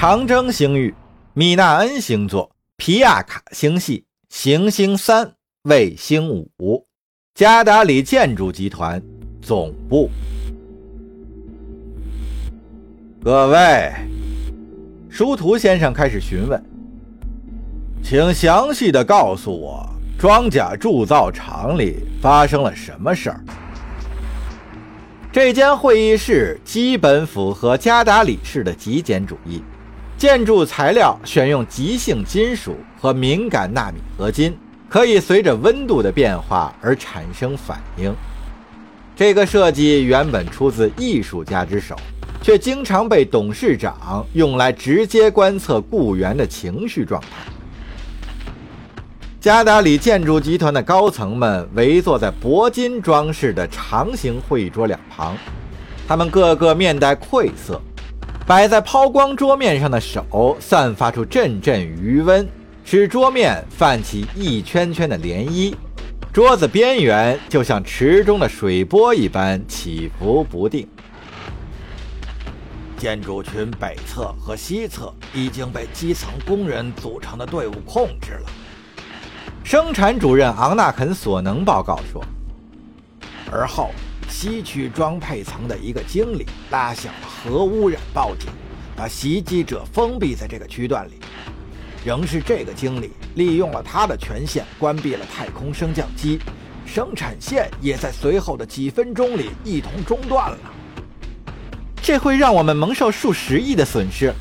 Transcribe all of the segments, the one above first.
长征星域、米纳恩星座、皮亚卡星系、行星三、卫星五、加达里建筑集团总部。各位，殊途先生开始询问，请详细的告诉我，装甲铸造厂里发生了什么事儿？这间会议室基本符合加达里式的极简主义，建筑材料选用极性金属和敏感纳米合金，可以随着温度的变化而产生反应。这个设计原本出自艺术家之手。却经常被董事长用来直接观测雇员的情绪状态。加达里建筑集团的高层们围坐在铂金装饰的长形会议桌两旁，他们个个面带愧色，摆在抛光桌面上的手散发出阵阵余温，使桌面泛起一圈圈的涟漪，桌子边缘就像池中的水波一般起伏不定。建筑群北侧和西侧已经被基层工人组成的队伍控制了。生产主任昂纳肯索能报告说，而后西区装配层的一个经理拉响了核污染报警，把袭击者封闭在这个区段里。仍是这个经理利用了他的权限关闭了太空升降机，生产线也在随后的几分钟里一同中断了。这会让我们蒙受数十亿的损失。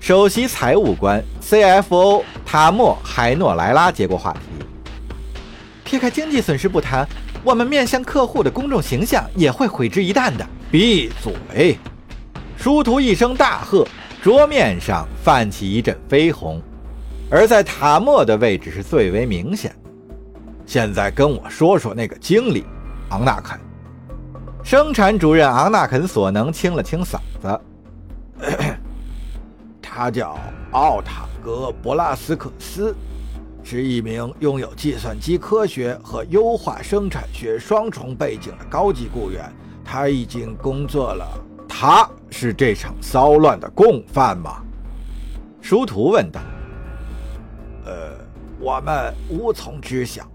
首席财务官 CFO 塔莫海诺莱拉接过话题：“撇开经济损失不谈，我们面向客户的公众形象也会毁之一旦的。”闭嘴！殊途一声大喝，桌面上泛起一阵绯红，而在塔莫的位置是最为明显。现在跟我说说那个经理，昂纳肯。生产主任昂纳肯索能清了清嗓子，他叫奥塔格博拉斯克斯，是一名拥有计算机科学和优化生产学双重背景的高级雇员。他已经工作了。他是这场骚乱的共犯吗？殊途问道。呃，我们无从知晓。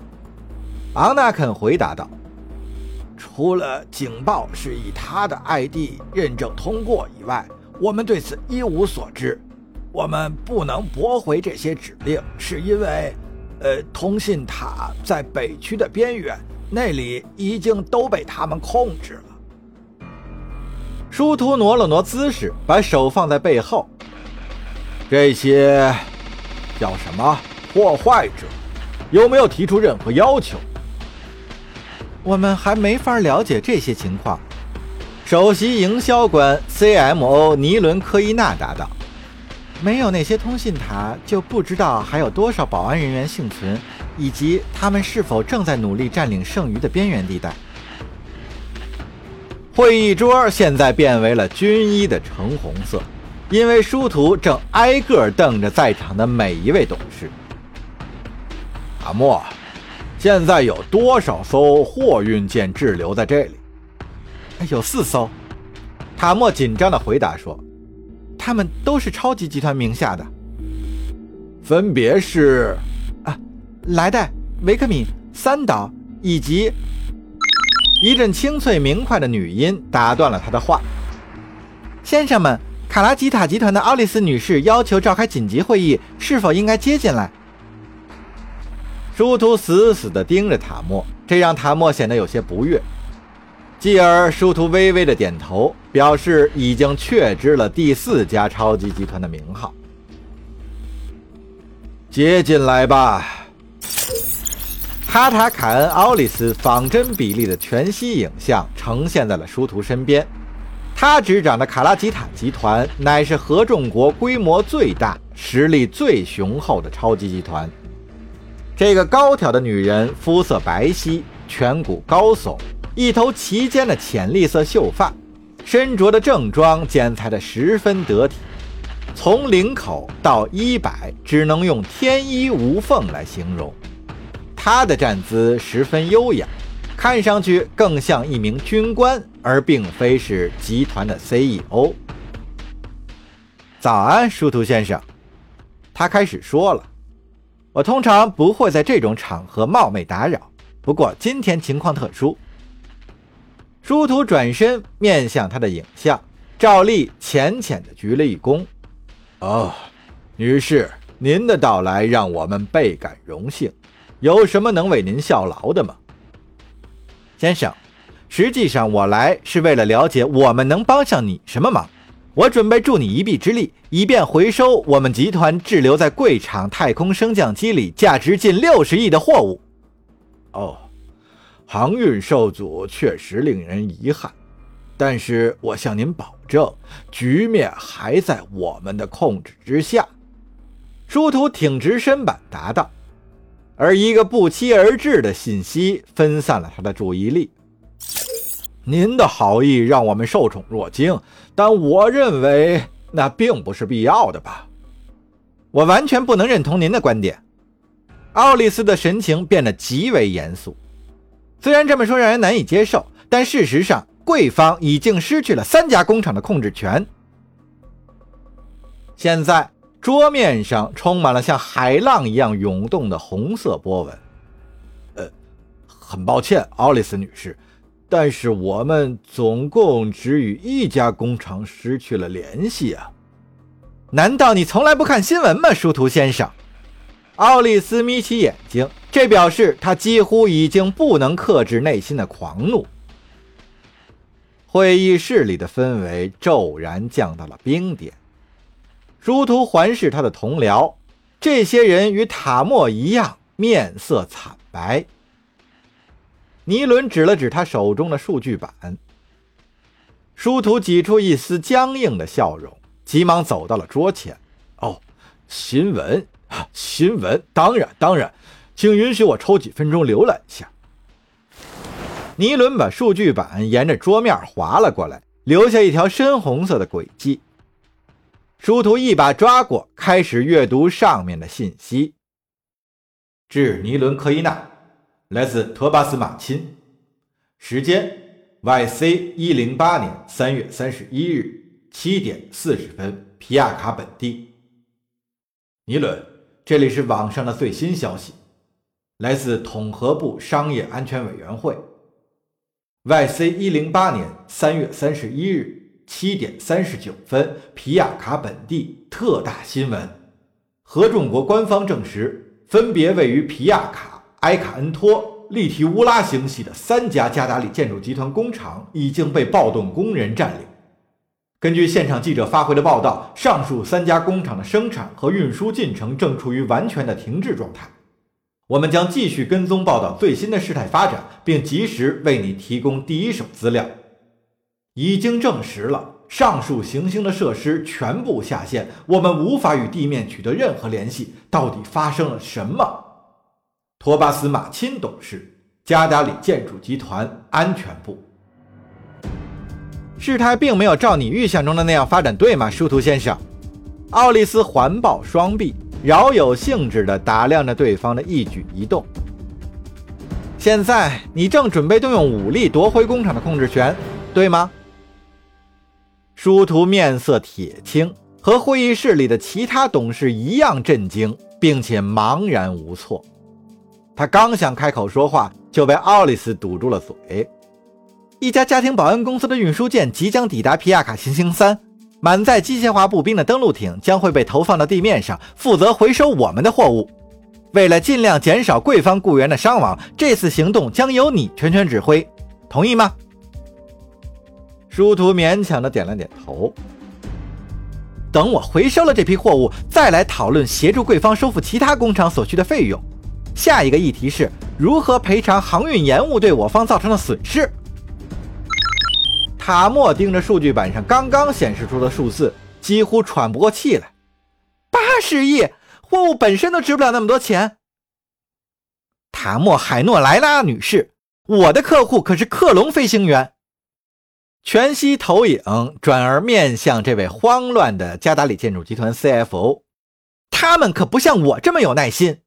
昂纳肯回答道。除了警报是以他的 ID 认证通过以外，我们对此一无所知。我们不能驳回这些指令，是因为，呃，通信塔在北区的边缘，那里已经都被他们控制了。殊途挪了挪姿势，把手放在背后。这些叫什么破坏者？有没有提出任何要求？我们还没法了解这些情况。首席营销官 CMO 尼伦科伊纳答道：“没有那些通信塔，就不知道还有多少保安人员幸存，以及他们是否正在努力占领剩余的边缘地带。”会议桌现在变为了军医的橙红色，因为殊途正挨个瞪着在场的每一位董事。阿莫。现在有多少艘货运舰滞留在这里？有四艘。塔莫紧张地回答说：“他们都是超级集团名下的，分别是……啊，莱代、维克敏、三岛以及……”一阵清脆明快的女音打断了他的话：“先生们，卡拉吉塔集团的奥利斯女士要求召开紧急会议，是否应该接进来？”殊途死死地盯着塔莫，这让塔莫显得有些不悦。继而，殊途微微的点头，表示已经确知了第四家超级集团的名号。接进来吧。哈塔卡恩奥利斯仿真比例的全息影像呈现在了殊途身边。他执掌的卡拉吉塔集团乃是合众国规模最大、实力最雄厚的超级集团。这个高挑的女人肤色白皙，颧骨高耸，一头齐肩的浅绿色秀发，身着的正装剪裁的十分得体，从领口到衣摆只能用天衣无缝来形容。他的站姿十分优雅，看上去更像一名军官，而并非是集团的 CEO。早安，殊途先生。他开始说了：“我通常不会在这种场合冒昧打扰，不过今天情况特殊。”殊途转身面向他的影像，照例浅浅的鞠了一躬：“哦，女士，您的到来让我们倍感荣幸。有什么能为您效劳的吗？”先生，实际上我来是为了了解我们能帮上你什么忙。我准备助你一臂之力，以便回收我们集团滞留在贵厂太空升降机里价值近六十亿的货物。哦，航运受阻确实令人遗憾，但是我向您保证，局面还在我们的控制之下。殊途挺直身板答道，而一个不期而至的信息分散了他的注意力。您的好意让我们受宠若惊，但我认为那并不是必要的吧？我完全不能认同您的观点。奥利斯的神情变得极为严肃。虽然这么说让人难以接受，但事实上，贵方已经失去了三家工厂的控制权。现在桌面上充满了像海浪一样涌动的红色波纹。呃，很抱歉，奥利斯女士。但是我们总共只与一家工厂失去了联系啊！难道你从来不看新闻吗，殊途先生？奥利斯眯起眼睛，这表示他几乎已经不能克制内心的狂怒。会议室里的氛围骤然降到了冰点。殊途环视他的同僚，这些人与塔莫一样，面色惨白。尼伦指了指他手中的数据板，殊途挤出一丝僵硬的笑容，急忙走到了桌前。哦，新闻，新闻，当然，当然，请允许我抽几分钟浏览一下。尼伦把数据板沿着桌面划了过来，留下一条深红色的轨迹。殊途一把抓过，开始阅读上面的信息。致尼伦·科伊纳。来自托巴斯马钦，时间：Y.C. 一零八年三月三十一日七点四十分，皮亚卡本地。尼伦，这里是网上的最新消息，来自统合部商业安全委员会。Y.C. 一零八年三月三十一日七点三十九分，皮亚卡本地特大新闻：合众国官方证实，分别位于皮亚卡。埃卡恩托、利提乌拉星系的三家加达里建筑集团工厂已经被暴动工人占领。根据现场记者发回的报道，上述三家工厂的生产和运输进程正处于完全的停滞状态。我们将继续跟踪报道最新的事态发展，并及时为你提供第一手资料。已经证实了，上述行星的设施全部下线，我们无法与地面取得任何联系。到底发生了什么？托巴斯·马钦董事，加达里建筑集团安全部。事态并没有照你预想中的那样发展，对吗，殊途先生？奥利斯环抱双臂，饶有兴致地打量着对方的一举一动。现在你正准备动用武力夺回工厂的控制权，对吗？殊途面色铁青，和会议室里的其他董事一样震惊，并且茫然无措。他刚想开口说话，就被奥利斯堵住了嘴。一家家庭保安公司的运输舰即将抵达皮亚卡行星三，满载机械化步兵的登陆艇将会被投放到地面上，负责回收我们的货物。为了尽量减少贵方雇员的伤亡，这次行动将由你全权指挥，同意吗？殊途勉强的点了点头。等我回收了这批货物，再来讨论协助贵方收复其他工厂所需的费用。下一个议题是如何赔偿航运延误对我方造成的损失。塔莫盯着数据板上刚刚显示出的数字，几乎喘不过气来。八十亿，货物本身都值不了那么多钱。塔莫海诺莱拉女士，我的客户可是克隆飞行员。全息投影转而面向这位慌乱的加达里建筑集团 CFO，他们可不像我这么有耐心。